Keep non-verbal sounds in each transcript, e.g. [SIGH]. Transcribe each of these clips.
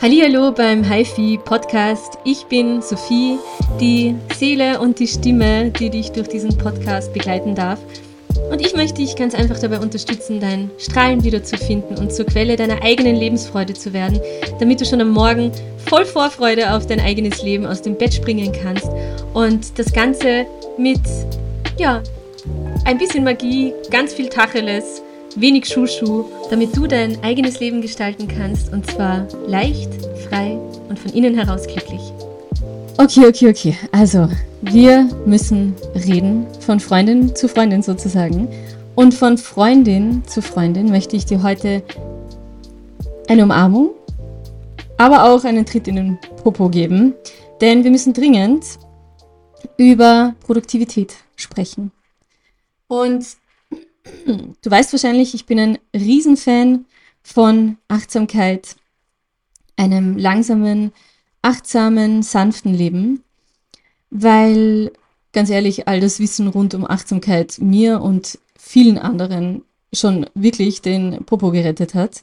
Hallo beim HiFi Podcast. Ich bin Sophie, die Seele und die Stimme, die dich durch diesen Podcast begleiten darf. Und ich möchte dich ganz einfach dabei unterstützen, dein Strahlen wiederzufinden und zur Quelle deiner eigenen Lebensfreude zu werden, damit du schon am Morgen voll Vorfreude auf dein eigenes Leben aus dem Bett springen kannst und das Ganze mit, ja, ein bisschen Magie, ganz viel Tacheles wenig Schuschu, damit du dein eigenes Leben gestalten kannst und zwar leicht, frei und von innen heraus glücklich. Okay, okay, okay. Also, wir müssen reden, von Freundin zu Freundin sozusagen. Und von Freundin zu Freundin möchte ich dir heute eine Umarmung, aber auch einen Tritt in den Popo geben, denn wir müssen dringend über Produktivität sprechen. Und [CLEARS THROAT] Du weißt wahrscheinlich, ich bin ein Riesenfan von Achtsamkeit, einem langsamen, achtsamen, sanften Leben, weil ganz ehrlich, all das Wissen rund um Achtsamkeit mir und vielen anderen schon wirklich den Popo gerettet hat.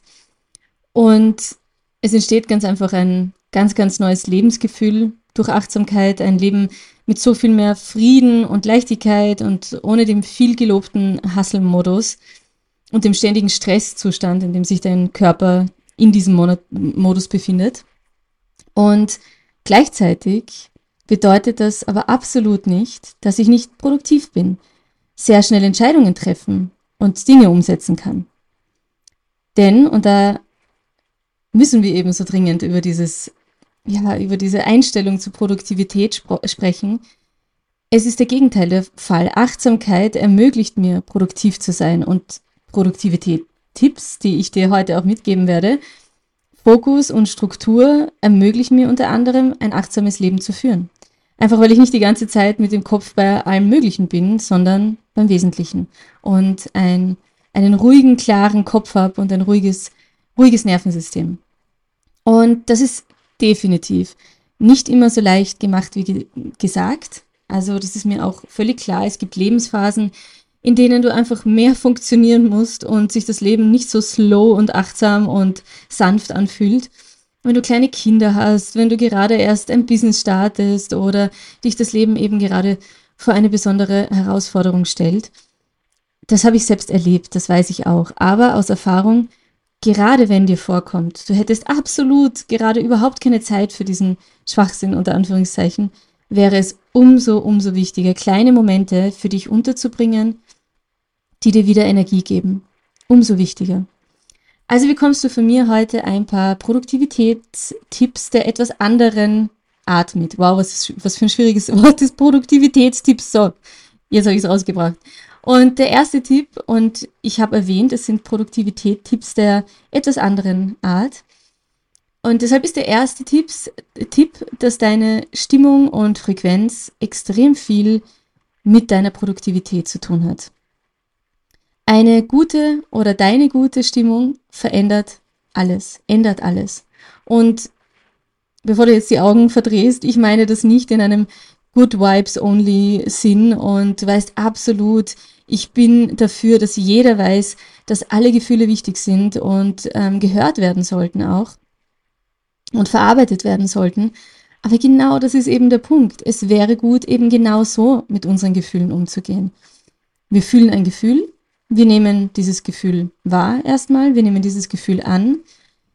Und es entsteht ganz einfach ein ganz, ganz neues Lebensgefühl durch Achtsamkeit, ein Leben mit so viel mehr Frieden und Leichtigkeit und ohne dem viel gelobten Hustle-Modus und dem ständigen Stresszustand, in dem sich dein Körper in diesem Modus befindet. Und gleichzeitig bedeutet das aber absolut nicht, dass ich nicht produktiv bin, sehr schnell Entscheidungen treffen und Dinge umsetzen kann. Denn, und da müssen wir eben so dringend über dieses ja, über diese Einstellung zur Produktivität sprechen. Es ist der Gegenteil der Fall. Achtsamkeit ermöglicht mir, produktiv zu sein und Produktivität. Tipps, die ich dir heute auch mitgeben werde. Fokus und Struktur ermöglichen mir unter anderem, ein achtsames Leben zu führen. Einfach weil ich nicht die ganze Zeit mit dem Kopf bei allem Möglichen bin, sondern beim Wesentlichen. Und ein, einen ruhigen, klaren Kopf habe und ein ruhiges, ruhiges Nervensystem. Und das ist Definitiv. Nicht immer so leicht gemacht wie ge gesagt. Also das ist mir auch völlig klar. Es gibt Lebensphasen, in denen du einfach mehr funktionieren musst und sich das Leben nicht so slow und achtsam und sanft anfühlt. Wenn du kleine Kinder hast, wenn du gerade erst ein Business startest oder dich das Leben eben gerade vor eine besondere Herausforderung stellt. Das habe ich selbst erlebt, das weiß ich auch. Aber aus Erfahrung gerade wenn dir vorkommt, du hättest absolut gerade überhaupt keine Zeit für diesen Schwachsinn unter Anführungszeichen, wäre es umso, umso wichtiger, kleine Momente für dich unterzubringen, die dir wieder Energie geben. Umso wichtiger. Also bekommst du von mir heute ein paar Produktivitätstipps der etwas anderen Art mit. Wow, was, was für ein schwieriges [LAUGHS] Wort ist Produktivitätstipps. So, jetzt habe ich es rausgebracht. Und der erste Tipp, und ich habe erwähnt, es sind Produktivität-Tipps der etwas anderen Art. Und deshalb ist der erste Tipps, Tipp, dass deine Stimmung und Frequenz extrem viel mit deiner Produktivität zu tun hat. Eine gute oder deine gute Stimmung verändert alles, ändert alles. Und bevor du jetzt die Augen verdrehst, ich meine das nicht in einem Good Vibes Only Sinn und du weißt absolut, ich bin dafür, dass jeder weiß, dass alle Gefühle wichtig sind und ähm, gehört werden sollten auch und verarbeitet werden sollten. Aber genau das ist eben der Punkt. Es wäre gut, eben genau so mit unseren Gefühlen umzugehen. Wir fühlen ein Gefühl, wir nehmen dieses Gefühl wahr erstmal, wir nehmen dieses Gefühl an,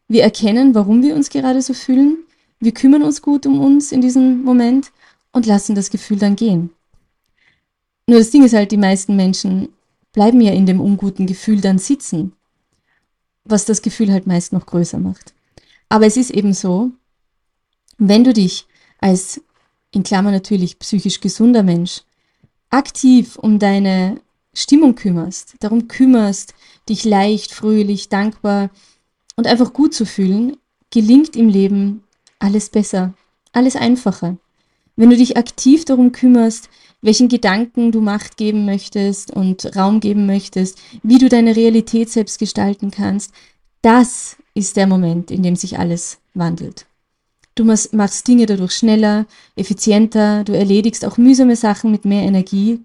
wir erkennen, warum wir uns gerade so fühlen, wir kümmern uns gut um uns in diesem Moment und lassen das Gefühl dann gehen. Nur das Ding ist halt, die meisten Menschen bleiben ja in dem unguten Gefühl dann sitzen, was das Gefühl halt meist noch größer macht. Aber es ist eben so, wenn du dich als, in Klammer natürlich, psychisch gesunder Mensch aktiv um deine Stimmung kümmerst, darum kümmerst, dich leicht, fröhlich, dankbar und einfach gut zu fühlen, gelingt im Leben alles besser, alles einfacher. Wenn du dich aktiv darum kümmerst, welchen Gedanken du Macht geben möchtest und Raum geben möchtest, wie du deine Realität selbst gestalten kannst, das ist der Moment, in dem sich alles wandelt. Du machst Dinge dadurch schneller, effizienter, du erledigst auch mühsame Sachen mit mehr Energie.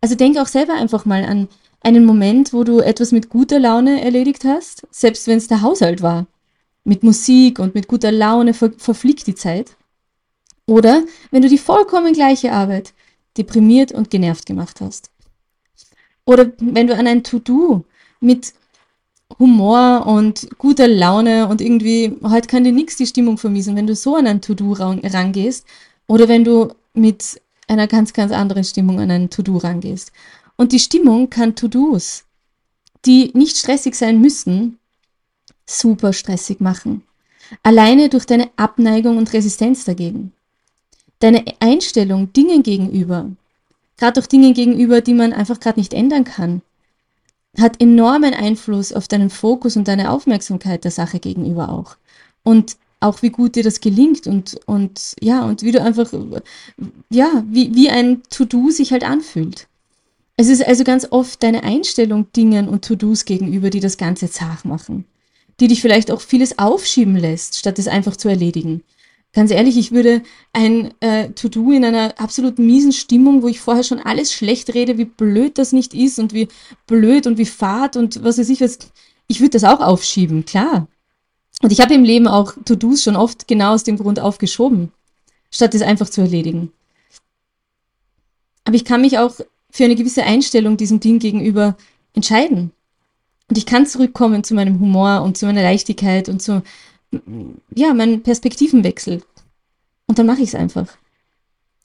Also denk auch selber einfach mal an einen Moment, wo du etwas mit guter Laune erledigt hast, selbst wenn es der Haushalt war. Mit Musik und mit guter Laune ver verfliegt die Zeit. Oder wenn du die vollkommen gleiche Arbeit deprimiert und genervt gemacht hast. Oder wenn du an ein To-Do mit Humor und guter Laune und irgendwie, heute kann dir nichts die Stimmung vermiesen, wenn du so an ein To-Do rangehst oder wenn du mit einer ganz, ganz anderen Stimmung an ein To-Do rangehst. Und die Stimmung kann To-Dos, die nicht stressig sein müssen, super stressig machen. Alleine durch deine Abneigung und Resistenz dagegen. Deine Einstellung Dingen gegenüber, gerade auch Dingen gegenüber, die man einfach gerade nicht ändern kann, hat enormen Einfluss auf deinen Fokus und deine Aufmerksamkeit der Sache gegenüber auch. Und auch wie gut dir das gelingt und, und ja, und wie du einfach, ja, wie, wie ein To-Do sich halt anfühlt. Es ist also ganz oft deine Einstellung Dingen und To-Dos gegenüber, die das Ganze zart machen. Die dich vielleicht auch vieles aufschieben lässt, statt es einfach zu erledigen. Ganz ehrlich, ich würde ein äh, To-Do in einer absolut miesen Stimmung, wo ich vorher schon alles schlecht rede, wie blöd das nicht ist und wie blöd und wie fad und was weiß ich was, ich würde das auch aufschieben, klar. Und ich habe im Leben auch To-Dos schon oft genau aus dem Grund aufgeschoben, statt es einfach zu erledigen. Aber ich kann mich auch für eine gewisse Einstellung diesem Ding gegenüber entscheiden. Und ich kann zurückkommen zu meinem Humor und zu meiner Leichtigkeit und zu ja, mein Perspektivenwechsel. Und dann mache ich es einfach.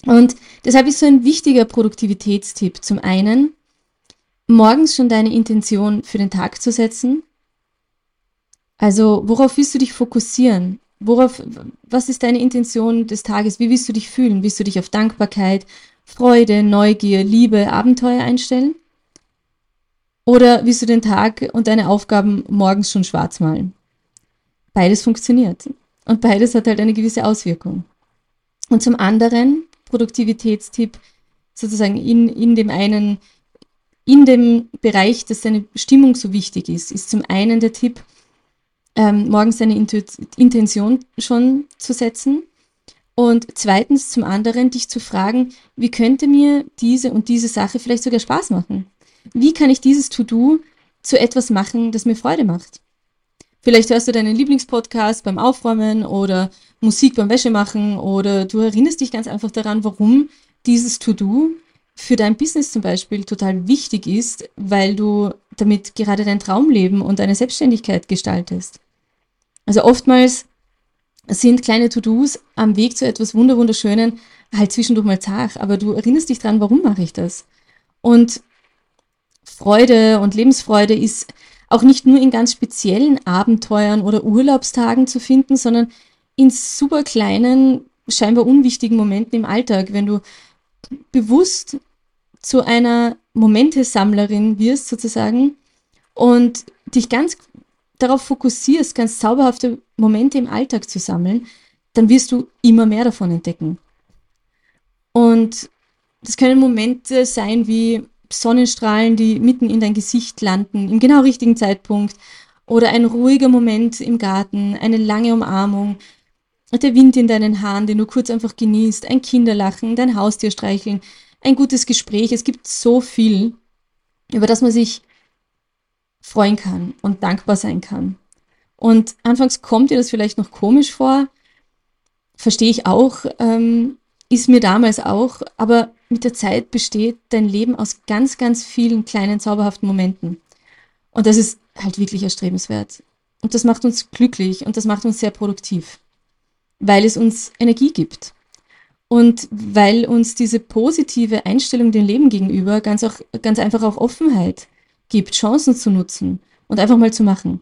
Und deshalb ist so ein wichtiger Produktivitätstipp zum einen, morgens schon deine Intention für den Tag zu setzen. Also, worauf willst du dich fokussieren? Worauf, was ist deine Intention des Tages? Wie willst du dich fühlen? Willst du dich auf Dankbarkeit, Freude, Neugier, Liebe, Abenteuer einstellen? Oder willst du den Tag und deine Aufgaben morgens schon schwarz malen? Beides funktioniert. Und beides hat halt eine gewisse Auswirkung. Und zum anderen, Produktivitätstipp, sozusagen in, in dem einen, in dem Bereich, dass deine Stimmung so wichtig ist, ist zum einen der Tipp, ähm, morgens deine Intention schon zu setzen. Und zweitens zum anderen, dich zu fragen, wie könnte mir diese und diese Sache vielleicht sogar Spaß machen? Wie kann ich dieses To-Do zu etwas machen, das mir Freude macht? Vielleicht hörst du deinen Lieblingspodcast beim Aufräumen oder Musik beim Wäschemachen oder du erinnerst dich ganz einfach daran, warum dieses To-Do für dein Business zum Beispiel total wichtig ist, weil du damit gerade dein Traumleben und deine Selbstständigkeit gestaltest. Also oftmals sind kleine To-Dos am Weg zu etwas Wunderwunderschönen halt zwischendurch mal zart, aber du erinnerst dich dran, warum mache ich das? Und Freude und Lebensfreude ist auch nicht nur in ganz speziellen Abenteuern oder Urlaubstagen zu finden, sondern in super kleinen, scheinbar unwichtigen Momenten im Alltag, wenn du bewusst zu einer Momentesammlerin wirst sozusagen und dich ganz darauf fokussierst, ganz zauberhafte Momente im Alltag zu sammeln, dann wirst du immer mehr davon entdecken. Und das können Momente sein wie Sonnenstrahlen, die mitten in dein Gesicht landen, im genau richtigen Zeitpunkt. Oder ein ruhiger Moment im Garten, eine lange Umarmung, der Wind in deinen Haaren, den du kurz einfach genießt, ein Kinderlachen, dein Haustier streicheln, ein gutes Gespräch. Es gibt so viel, über das man sich freuen kann und dankbar sein kann. Und anfangs kommt dir das vielleicht noch komisch vor, verstehe ich auch, ähm, ist mir damals auch, aber mit der Zeit besteht dein Leben aus ganz, ganz vielen kleinen, zauberhaften Momenten. Und das ist halt wirklich erstrebenswert. Und das macht uns glücklich und das macht uns sehr produktiv, weil es uns Energie gibt. Und weil uns diese positive Einstellung dem Leben gegenüber ganz, auch, ganz einfach auch Offenheit gibt, Chancen zu nutzen und einfach mal zu machen.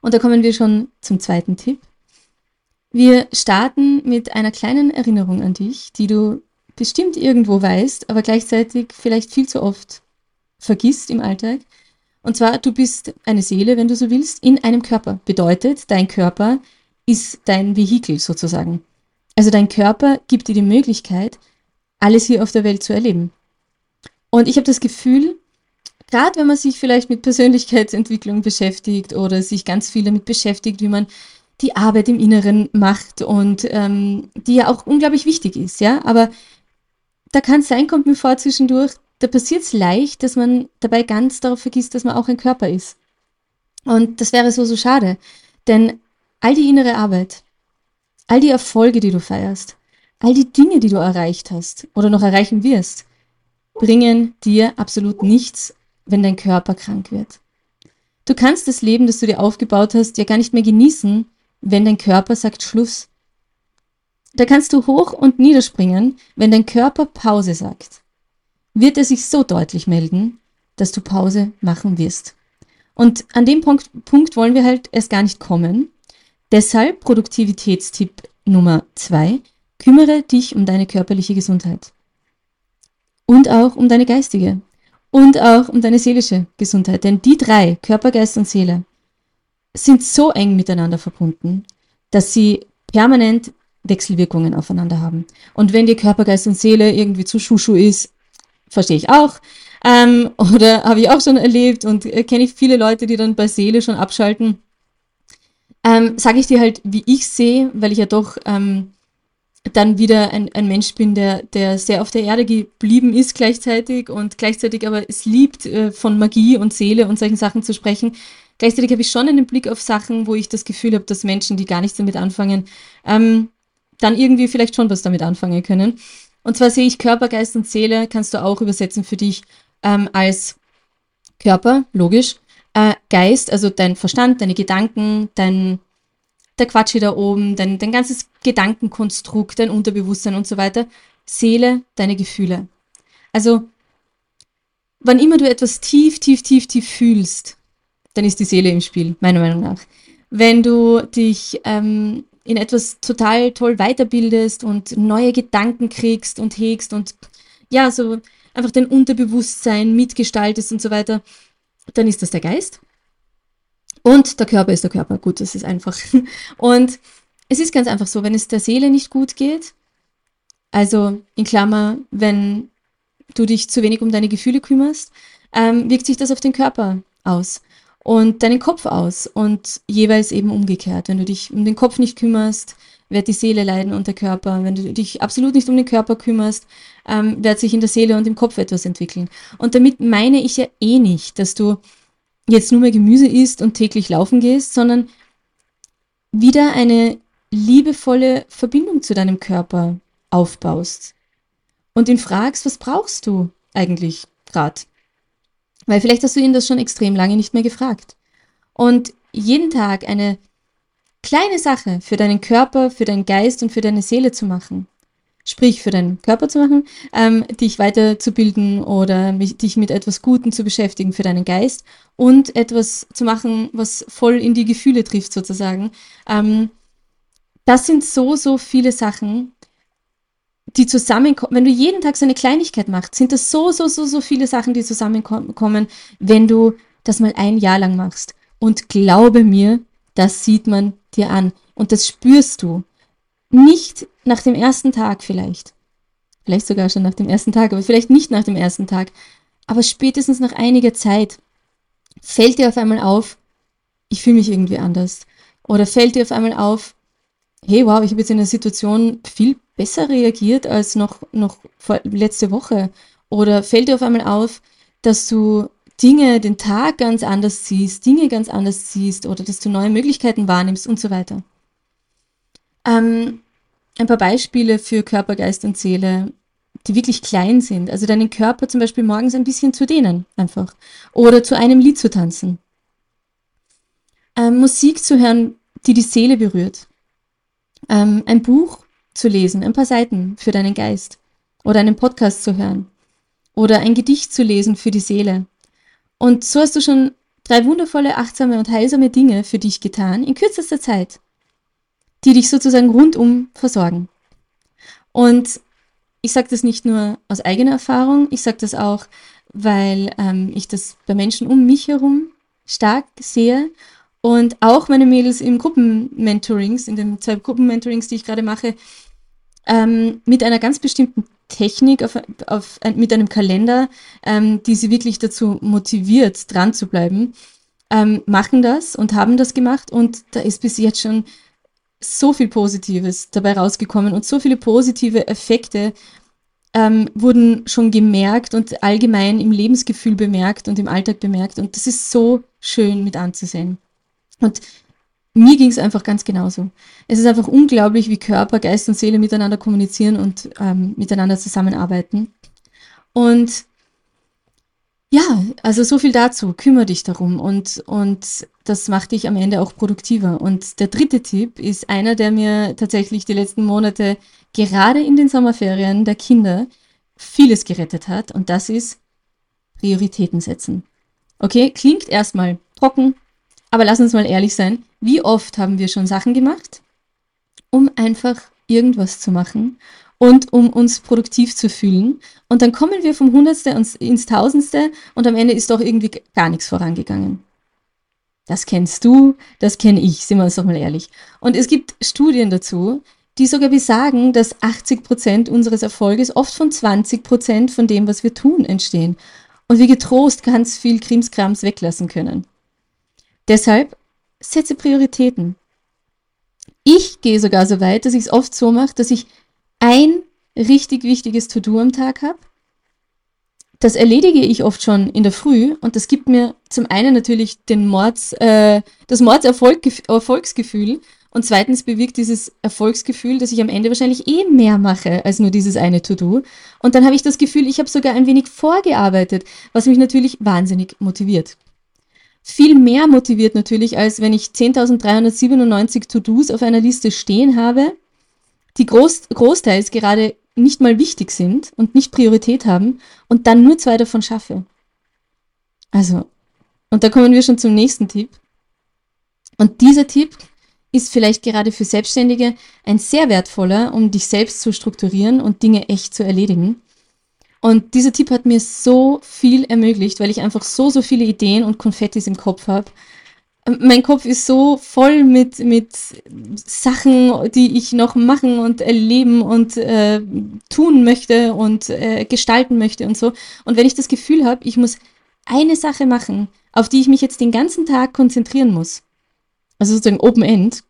Und da kommen wir schon zum zweiten Tipp. Wir starten mit einer kleinen Erinnerung an dich, die du bestimmt irgendwo weißt, aber gleichzeitig vielleicht viel zu oft vergisst im Alltag. Und zwar, du bist eine Seele, wenn du so willst, in einem Körper. Bedeutet, dein Körper ist dein Vehikel sozusagen. Also dein Körper gibt dir die Möglichkeit, alles hier auf der Welt zu erleben. Und ich habe das Gefühl, gerade wenn man sich vielleicht mit Persönlichkeitsentwicklung beschäftigt oder sich ganz viel damit beschäftigt, wie man die Arbeit im Inneren macht und ähm, die ja auch unglaublich wichtig ist, ja. Aber da kann es sein, kommt mir vor zwischendurch, da passiert es leicht, dass man dabei ganz darauf vergisst, dass man auch ein Körper ist. Und das wäre so, so schade. Denn all die innere Arbeit, all die Erfolge, die du feierst, all die Dinge, die du erreicht hast oder noch erreichen wirst, bringen dir absolut nichts, wenn dein Körper krank wird. Du kannst das Leben, das du dir aufgebaut hast, ja gar nicht mehr genießen, wenn dein Körper sagt Schluss. Da kannst du hoch und niederspringen, wenn dein Körper Pause sagt. Wird er sich so deutlich melden, dass du Pause machen wirst. Und an dem Punkt, Punkt wollen wir halt erst gar nicht kommen. Deshalb Produktivitätstipp Nummer zwei, kümmere dich um deine körperliche Gesundheit. Und auch um deine geistige. Und auch um deine seelische Gesundheit. Denn die drei, Körper, Geist und Seele, sind so eng miteinander verbunden, dass sie permanent Wechselwirkungen aufeinander haben. Und wenn dir Körper, Geist und Seele irgendwie zu Schuschu ist, verstehe ich auch. Ähm, [LAUGHS] oder habe ich auch schon erlebt und äh, kenne ich viele Leute, die dann bei Seele schon abschalten. Ähm, Sage ich dir halt, wie ich sehe, weil ich ja doch ähm, dann wieder ein, ein Mensch bin, der, der sehr auf der Erde geblieben ist gleichzeitig und gleichzeitig aber es liebt, äh, von Magie und Seele und solchen Sachen zu sprechen. Gleichzeitig habe ich schon einen Blick auf Sachen, wo ich das Gefühl habe, dass Menschen, die gar nichts damit anfangen, ähm, dann irgendwie vielleicht schon was damit anfangen können. Und zwar sehe ich Körper, Geist und Seele, kannst du auch übersetzen für dich ähm, als Körper, logisch, äh, Geist, also dein Verstand, deine Gedanken, dein der Quatsch hier da oben, dein, dein ganzes Gedankenkonstrukt, dein Unterbewusstsein und so weiter. Seele, deine Gefühle. Also, wann immer du etwas tief, tief, tief, tief fühlst, dann ist die Seele im Spiel, meiner Meinung nach. Wenn du dich ähm, in etwas total toll weiterbildest und neue Gedanken kriegst und hegst und ja, so einfach dein Unterbewusstsein mitgestaltest und so weiter, dann ist das der Geist. Und der Körper ist der Körper. Gut, das ist einfach. [LAUGHS] Und es ist ganz einfach so, wenn es der Seele nicht gut geht, also in Klammer, wenn du dich zu wenig um deine Gefühle kümmerst, ähm, wirkt sich das auf den Körper aus und deinen Kopf aus und jeweils eben umgekehrt. Wenn du dich um den Kopf nicht kümmerst, wird die Seele leiden und der Körper. Wenn du dich absolut nicht um den Körper kümmerst, ähm, wird sich in der Seele und im Kopf etwas entwickeln. Und damit meine ich ja eh nicht, dass du jetzt nur mehr Gemüse isst und täglich laufen gehst, sondern wieder eine liebevolle Verbindung zu deinem Körper aufbaust und ihn fragst, was brauchst du eigentlich gerade? Weil vielleicht hast du ihn das schon extrem lange nicht mehr gefragt. Und jeden Tag eine kleine Sache für deinen Körper, für deinen Geist und für deine Seele zu machen, sprich für deinen Körper zu machen, ähm, dich weiterzubilden oder mich, dich mit etwas Gutem zu beschäftigen für deinen Geist und etwas zu machen, was voll in die Gefühle trifft sozusagen. Ähm, das sind so, so viele Sachen, die zusammenkommen. Wenn du jeden Tag so eine Kleinigkeit machst, sind das so, so, so, so viele Sachen, die zusammenkommen, wenn du das mal ein Jahr lang machst. Und glaube mir, das sieht man dir an und das spürst du. Nicht nach dem ersten Tag vielleicht. Vielleicht sogar schon nach dem ersten Tag, aber vielleicht nicht nach dem ersten Tag. Aber spätestens nach einiger Zeit fällt dir auf einmal auf, ich fühle mich irgendwie anders. Oder fällt dir auf einmal auf, hey, wow, ich habe jetzt in der Situation viel besser reagiert als noch, noch vor, letzte Woche. Oder fällt dir auf einmal auf, dass du Dinge, den Tag ganz anders siehst, Dinge ganz anders siehst oder dass du neue Möglichkeiten wahrnimmst und so weiter. Ähm, ein paar Beispiele für Körper, Geist und Seele, die wirklich klein sind. Also deinen Körper zum Beispiel morgens ein bisschen zu dehnen, einfach. Oder zu einem Lied zu tanzen. Ähm, Musik zu hören, die die Seele berührt. Ähm, ein Buch zu lesen, ein paar Seiten für deinen Geist. Oder einen Podcast zu hören. Oder ein Gedicht zu lesen für die Seele. Und so hast du schon drei wundervolle, achtsame und heilsame Dinge für dich getan in kürzester Zeit die dich sozusagen rundum versorgen. Und ich sage das nicht nur aus eigener Erfahrung, ich sage das auch, weil ähm, ich das bei Menschen um mich herum stark sehe und auch meine Mädels im Gruppenmentorings, in den zwei Gruppenmentorings, die ich gerade mache, ähm, mit einer ganz bestimmten Technik, auf, auf, mit einem Kalender, ähm, die sie wirklich dazu motiviert, dran zu bleiben, ähm, machen das und haben das gemacht und da ist bis jetzt schon so viel Positives dabei rausgekommen und so viele positive Effekte ähm, wurden schon gemerkt und allgemein im Lebensgefühl bemerkt und im Alltag bemerkt. Und das ist so schön mit anzusehen. Und mir ging es einfach ganz genauso. Es ist einfach unglaublich, wie Körper, Geist und Seele miteinander kommunizieren und ähm, miteinander zusammenarbeiten. Und ja, also so viel dazu. Kümmere dich darum und, und das macht dich am Ende auch produktiver. Und der dritte Tipp ist einer, der mir tatsächlich die letzten Monate gerade in den Sommerferien der Kinder vieles gerettet hat. Und das ist Prioritäten setzen. Okay, klingt erstmal trocken, aber lass uns mal ehrlich sein. Wie oft haben wir schon Sachen gemacht, um einfach irgendwas zu machen und um uns produktiv zu fühlen. Und dann kommen wir vom Hundertste ins Tausendste und am Ende ist doch irgendwie gar nichts vorangegangen. Das kennst du, das kenne ich, sind wir uns doch mal ehrlich. Und es gibt Studien dazu, die sogar besagen, dass 80 Prozent unseres Erfolges oft von 20 Prozent von dem, was wir tun, entstehen. Und wir getrost ganz viel Krimskrams weglassen können. Deshalb setze Prioritäten. Ich gehe sogar so weit, dass ich es oft so mache, dass ich ein richtig wichtiges To-Do am Tag habe. Das erledige ich oft schon in der Früh und das gibt mir zum einen natürlich den Mords, äh, das Mordserfolgsgefühl und zweitens bewirkt dieses Erfolgsgefühl, dass ich am Ende wahrscheinlich eh mehr mache als nur dieses eine To-Do. Und dann habe ich das Gefühl, ich habe sogar ein wenig vorgearbeitet, was mich natürlich wahnsinnig motiviert. Viel mehr motiviert natürlich, als wenn ich 10.397 To-Dos auf einer Liste stehen habe die groß, großteils gerade nicht mal wichtig sind und nicht Priorität haben und dann nur zwei davon schaffe. Also, und da kommen wir schon zum nächsten Tipp. Und dieser Tipp ist vielleicht gerade für Selbstständige ein sehr wertvoller, um dich selbst zu strukturieren und Dinge echt zu erledigen. Und dieser Tipp hat mir so viel ermöglicht, weil ich einfach so, so viele Ideen und Konfettis im Kopf habe, mein Kopf ist so voll mit, mit Sachen, die ich noch machen und erleben und äh, tun möchte und äh, gestalten möchte und so. Und wenn ich das Gefühl habe, ich muss eine Sache machen, auf die ich mich jetzt den ganzen Tag konzentrieren muss, also sozusagen Open End,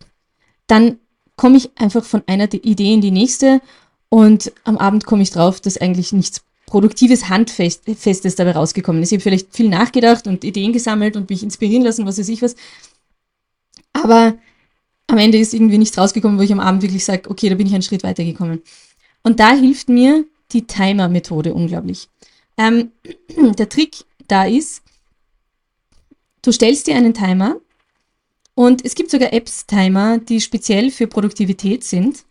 dann komme ich einfach von einer Idee in die nächste und am Abend komme ich drauf, dass eigentlich nichts produktives Handfestes dabei rausgekommen ist. Ich habe vielleicht viel nachgedacht und Ideen gesammelt und mich inspirieren lassen, was weiß ich was. Aber am Ende ist irgendwie nichts rausgekommen, wo ich am Abend wirklich sage, okay, da bin ich einen Schritt weitergekommen. Und da hilft mir die Timer-Methode unglaublich. Ähm, [CLEARS THROAT] der Trick da ist, du stellst dir einen Timer und es gibt sogar Apps-Timer, die speziell für Produktivität sind.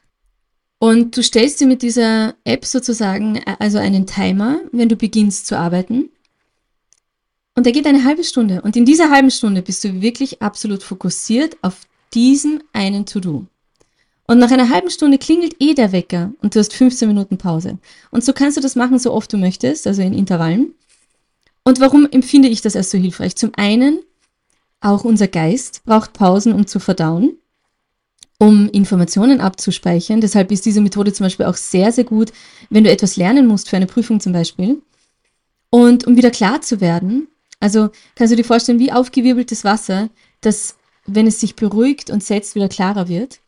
Und du stellst dir mit dieser App sozusagen äh, also einen Timer, wenn du beginnst zu arbeiten. Und der geht eine halbe Stunde. Und in dieser halben Stunde bist du wirklich absolut fokussiert auf diesem einen To-Do. Und nach einer halben Stunde klingelt eh der Wecker und du hast 15 Minuten Pause. Und so kannst du das machen, so oft du möchtest, also in Intervallen. Und warum empfinde ich das als so hilfreich? Zum einen, auch unser Geist braucht Pausen, um zu verdauen um Informationen abzuspeichern. Deshalb ist diese Methode zum Beispiel auch sehr, sehr gut, wenn du etwas lernen musst für eine Prüfung zum Beispiel. Und um wieder klar zu werden, also kannst du dir vorstellen, wie aufgewirbeltes Wasser, das, wenn es sich beruhigt und setzt, wieder klarer wird.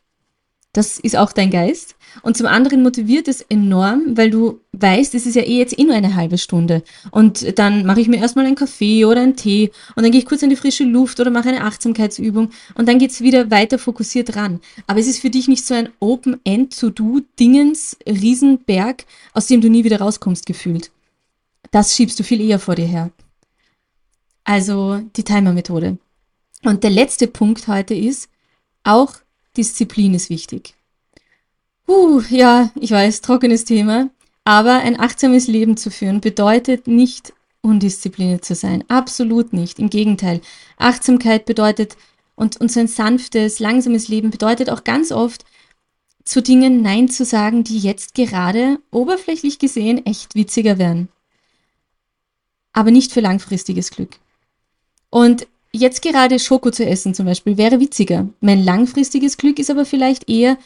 Das ist auch dein Geist. Und zum anderen motiviert es enorm, weil du weißt, es ist ja eh jetzt eh nur eine halbe Stunde. Und dann mache ich mir erstmal einen Kaffee oder einen Tee und dann gehe ich kurz in die frische Luft oder mache eine Achtsamkeitsübung und dann geht's wieder weiter fokussiert ran. Aber es ist für dich nicht so ein Open-End-To-Do-Dingens, Riesenberg, aus dem du nie wieder rauskommst, gefühlt. Das schiebst du viel eher vor dir her. Also die Timer-Methode. Und der letzte Punkt heute ist, auch Disziplin ist wichtig. Uh, ja, ich weiß, trockenes Thema. Aber ein achtsames Leben zu führen bedeutet nicht undiszipliniert zu sein. Absolut nicht. Im Gegenteil. Achtsamkeit bedeutet und, und so ein sanftes, langsames Leben bedeutet auch ganz oft, zu Dingen Nein zu sagen, die jetzt gerade oberflächlich gesehen echt witziger wären. Aber nicht für langfristiges Glück. Und jetzt gerade Schoko zu essen zum Beispiel wäre witziger. Mein langfristiges Glück ist aber vielleicht eher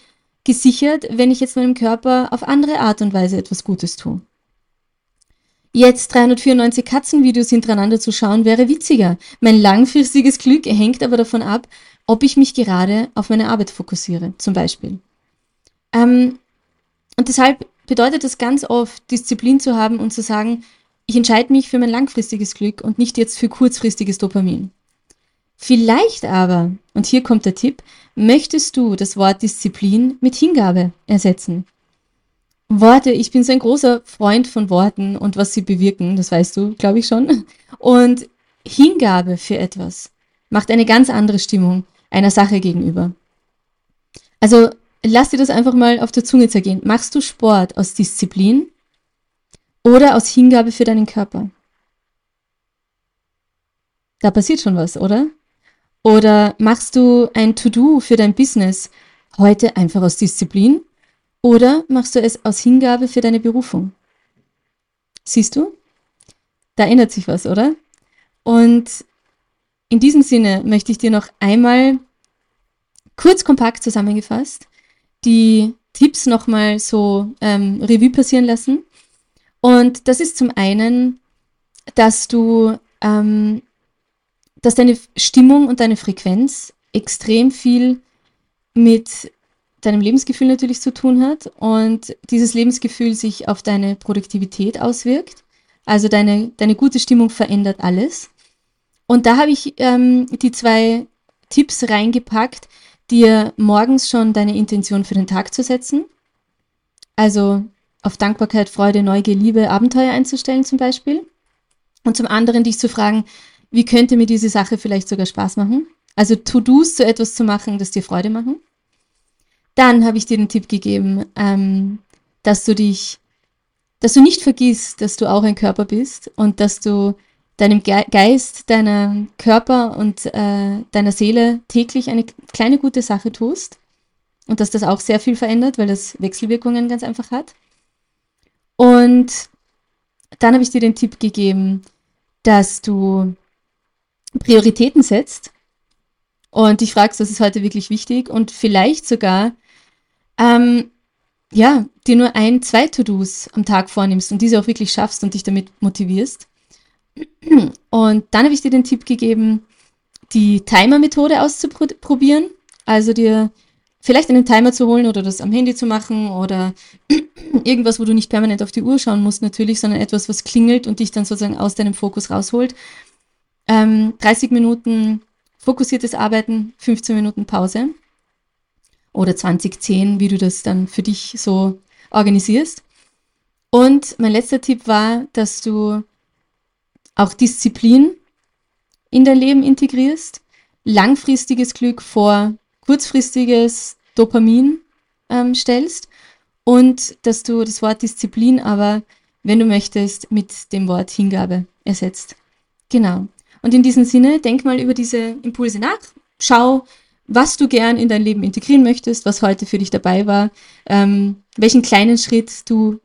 gesichert, wenn ich jetzt meinem Körper auf andere Art und Weise etwas Gutes tue. Jetzt 394 Katzenvideos hintereinander zu schauen, wäre witziger. Mein langfristiges Glück hängt aber davon ab, ob ich mich gerade auf meine Arbeit fokussiere, zum Beispiel. Ähm, und deshalb bedeutet das ganz oft, Disziplin zu haben und zu sagen, ich entscheide mich für mein langfristiges Glück und nicht jetzt für kurzfristiges Dopamin. Vielleicht aber, und hier kommt der Tipp, möchtest du das Wort Disziplin mit Hingabe ersetzen. Worte, ich bin so ein großer Freund von Worten und was sie bewirken, das weißt du, glaube ich schon. Und Hingabe für etwas macht eine ganz andere Stimmung einer Sache gegenüber. Also lass dir das einfach mal auf der Zunge zergehen. Machst du Sport aus Disziplin oder aus Hingabe für deinen Körper? Da passiert schon was, oder? Oder machst du ein To-Do für dein Business heute einfach aus Disziplin oder machst du es aus Hingabe für deine Berufung? Siehst du? Da ändert sich was, oder? Und in diesem Sinne möchte ich dir noch einmal kurz kompakt zusammengefasst die Tipps nochmal so ähm, Revue passieren lassen. Und das ist zum einen, dass du, ähm, dass deine Stimmung und deine Frequenz extrem viel mit deinem Lebensgefühl natürlich zu tun hat und dieses Lebensgefühl sich auf deine Produktivität auswirkt. Also deine, deine gute Stimmung verändert alles. Und da habe ich ähm, die zwei Tipps reingepackt, dir morgens schon deine Intention für den Tag zu setzen. Also auf Dankbarkeit, Freude, Neugier, Liebe, Abenteuer einzustellen zum Beispiel. Und zum anderen dich zu fragen, wie könnte mir diese Sache vielleicht sogar Spaß machen? Also To-Dos zu etwas zu machen, das dir Freude machen. Dann habe ich dir den Tipp gegeben, ähm, dass du dich, dass du nicht vergisst, dass du auch ein Körper bist und dass du deinem Ge Geist, deinem Körper und äh, deiner Seele täglich eine kleine gute Sache tust und dass das auch sehr viel verändert, weil das Wechselwirkungen ganz einfach hat. Und dann habe ich dir den Tipp gegeben, dass du Prioritäten setzt und dich fragst, was ist heute wirklich wichtig und vielleicht sogar ähm, ja, dir nur ein, zwei To-Dos am Tag vornimmst und diese auch wirklich schaffst und dich damit motivierst. Und dann habe ich dir den Tipp gegeben, die Timer-Methode auszuprobieren. Also dir vielleicht einen Timer zu holen oder das am Handy zu machen oder irgendwas, wo du nicht permanent auf die Uhr schauen musst natürlich, sondern etwas, was klingelt und dich dann sozusagen aus deinem Fokus rausholt. Ähm, 30 Minuten fokussiertes Arbeiten, 15 Minuten Pause oder 2010, wie du das dann für dich so organisierst. Und mein letzter Tipp war, dass du auch Disziplin in dein Leben integrierst, langfristiges Glück vor kurzfristiges Dopamin ähm, stellst und dass du das Wort Disziplin aber, wenn du möchtest, mit dem Wort Hingabe ersetzt. Genau. Und in diesem Sinne, denk mal über diese Impulse nach, schau, was du gern in dein Leben integrieren möchtest, was heute für dich dabei war, ähm, welchen kleinen Schritt du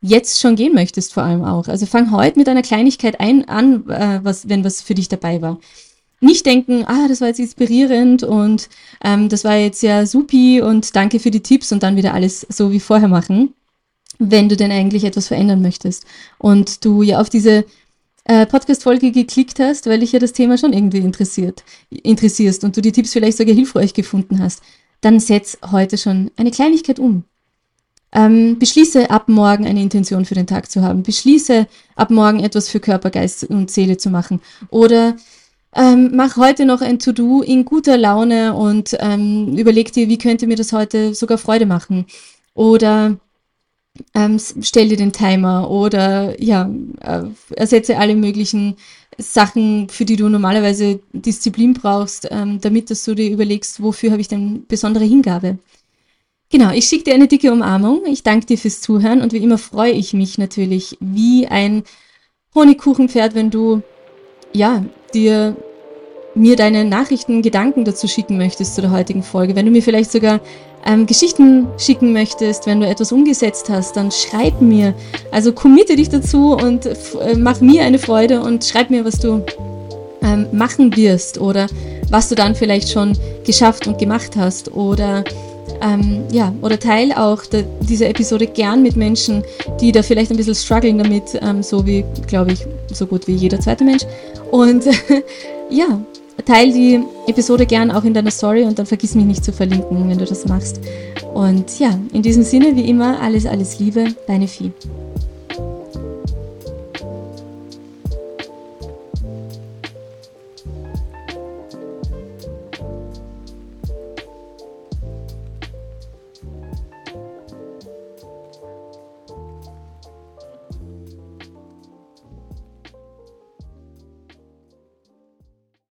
jetzt schon gehen möchtest, vor allem auch. Also fang heute mit einer Kleinigkeit ein, an, äh, was, wenn was für dich dabei war. Nicht denken, ah, das war jetzt inspirierend und ähm, das war jetzt ja supi und danke für die Tipps und dann wieder alles so wie vorher machen, wenn du denn eigentlich etwas verändern möchtest. Und du ja auf diese äh, Podcast-Folge geklickt hast, weil dich ja das Thema schon irgendwie interessiert, interessierst und du die Tipps vielleicht sogar hilfreich gefunden hast, dann setz heute schon eine Kleinigkeit um. Ähm, beschließe ab morgen eine Intention für den Tag zu haben. Beschließe ab morgen etwas für Körper, Geist und Seele zu machen. Oder ähm, mach heute noch ein To-Do in guter Laune und ähm, überleg dir, wie könnte mir das heute sogar Freude machen. Oder ähm, stell dir den Timer oder ja, äh, ersetze alle möglichen Sachen, für die du normalerweise Disziplin brauchst, ähm, damit dass du dir überlegst, wofür habe ich denn besondere Hingabe. Genau, ich schicke dir eine dicke Umarmung. Ich danke dir fürs Zuhören und wie immer freue ich mich natürlich wie ein Honigkuchenpferd, wenn du ja dir mir deine Nachrichten, Gedanken dazu schicken möchtest zu der heutigen Folge. Wenn du mir vielleicht sogar ähm, Geschichten schicken möchtest, wenn du etwas umgesetzt hast, dann schreib mir. Also committe dich dazu und äh, mach mir eine Freude und schreib mir, was du ähm, machen wirst oder was du dann vielleicht schon geschafft und gemacht hast oder ähm, ja, oder teil auch de, diese Episode gern mit Menschen, die da vielleicht ein bisschen strugglen damit, ähm, so wie, glaube ich, so gut wie jeder zweite Mensch. Und [LAUGHS] ja, teile die Episode gern auch in deiner Story und dann vergiss mich nicht zu verlinken, wenn du das machst. Und ja, in diesem Sinne, wie immer, alles, alles Liebe, deine Vieh.